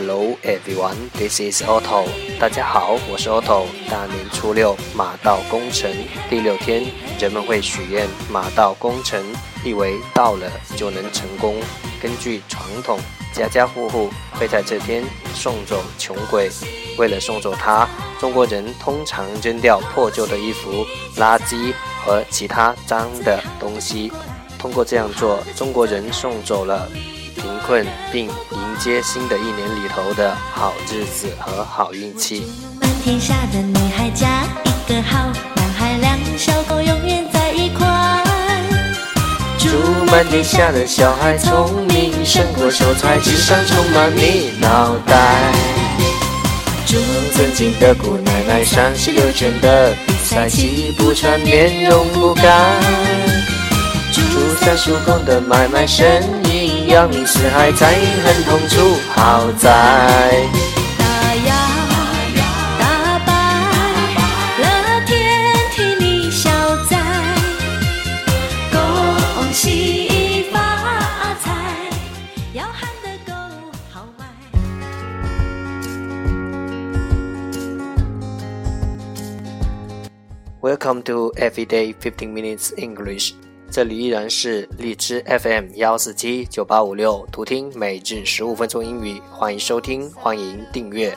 Hello everyone, this is Otto. 大家好，我是 Otto。大年初六，马到功成。第六天，人们会许愿，马到功成，意为到了就能成功。根据传统，家家户户会在这天送走穷鬼。为了送走他，中国人通常扔掉破旧的衣服、垃圾和其他脏的东西。通过这样做，中国人送走了。困，并迎接新的一年里头的好日子和好运气。满天下的女孩嫁一个好男孩，两小狗永远在一块。祝满天下的小孩聪明胜过秀才，智商充满你脑袋。祝尊敬的姑奶奶上十六圈的比赛，气不喘，面容不改。祝三叔公的买卖生意。扬名四海，在很痛处，好在大摇大摆，乐天替你消灾，恭喜发财，要喊得够豪迈。Welcome to Everyday Fifteen Minutes English. 这里依然是荔枝 FM 幺四七九八五六，图听每日十五分钟英语，欢迎收听，欢迎订阅。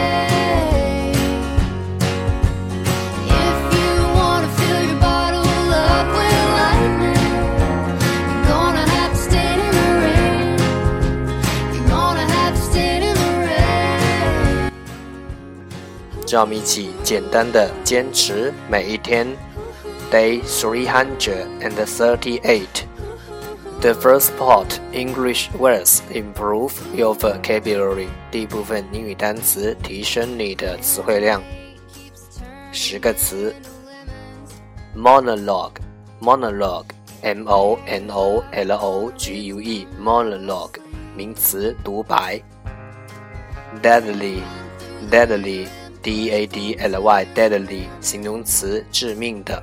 让我们一起简单的坚持每一天。Day three hundred and thirty-eight. The first part English words improve your vocabulary. 第一部分英语单词提升你的词汇量。十个词：monologue, monologue, m-o-n-o-l-o-g-u-e, monologue，名词，独白。deadly, deadly。 D A D L Y deadly 形容词，致命的。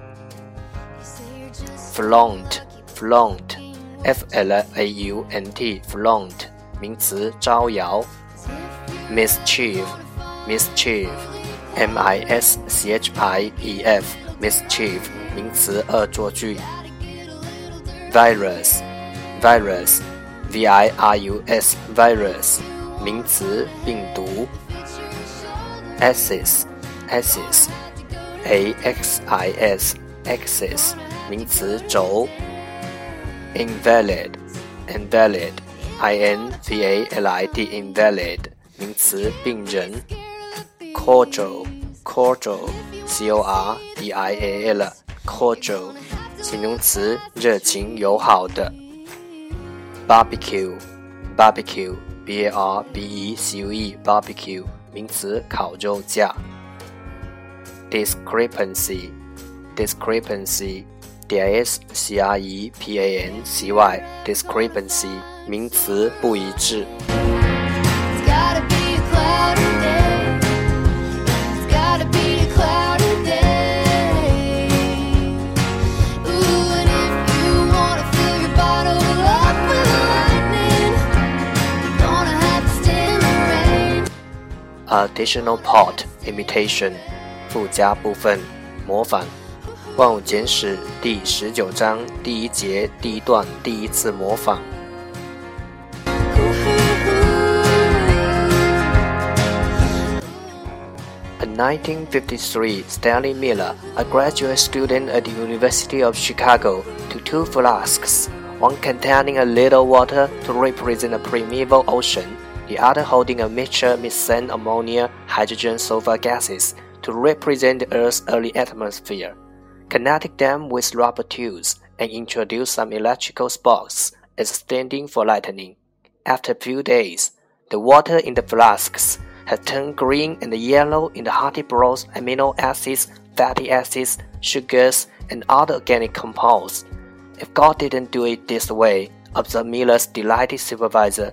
Flaunt flaunt F L A U N T flaunt 名词，招摇。Mischief mischief M I S C H I E F mischief 名词，恶作剧。Virus virus V I R U S virus 名词，病毒。 Axis axis a x i s axis 名词轴 invalid invalid i n v a l i d invalid 名词病人 cordial cordial c o r d i a l cordial 形容词热情友好的 barbecue barbecue b a r b e c u e barbecue 名词，烤肉架。discrepancy，discrepancy，d i s c r e p a n c y，discrepancy，名词，不一致。Additional part imitation，附加部分模仿。万物简史第十九章第一节第一段第一次模仿。In 1953, Stanley Miller, a graduate student at the University of Chicago, took two flasks, one containing a little water to represent a primeval ocean the other holding a mixture methane, ammonia, hydrogen, sulfur gases to represent the Earth's early atmosphere. Connected them with rubber tubes and introduce some electrical sparks is standing for lightning. After a few days, the water in the flasks has turned green and yellow in the hearty broth amino acids, fatty acids, sugars, and other organic compounds. If God didn't do it this way, observed Miller's delighted supervisor,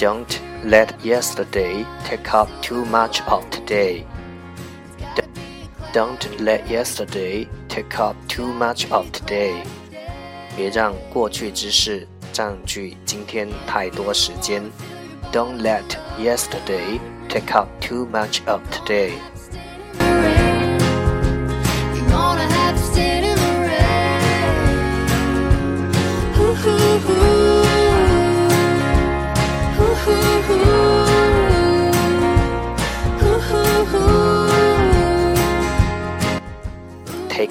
Don't let yesterday take up too much of today. D- Don't let yesterday take up too much of today. 别让过去之事占据今天太多时间。Don't let yesterday take up too much of today.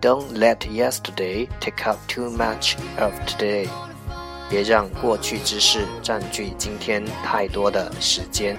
Don't let yesterday take up too much of today. 别让过去之事占据今天太多的时间。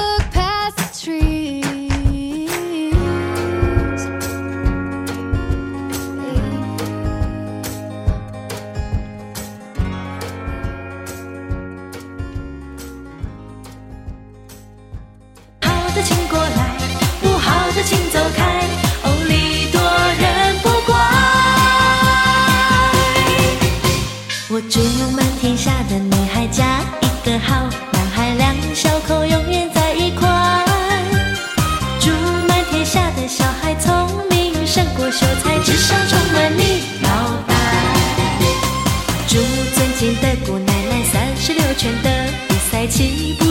祝满天下的女孩嫁一个好男孩，两小口永远在一块。祝满天下的小孩聪明胜过秀才，智商充满你脑袋。祝尊敬的姑奶奶三十六圈的比赛起步。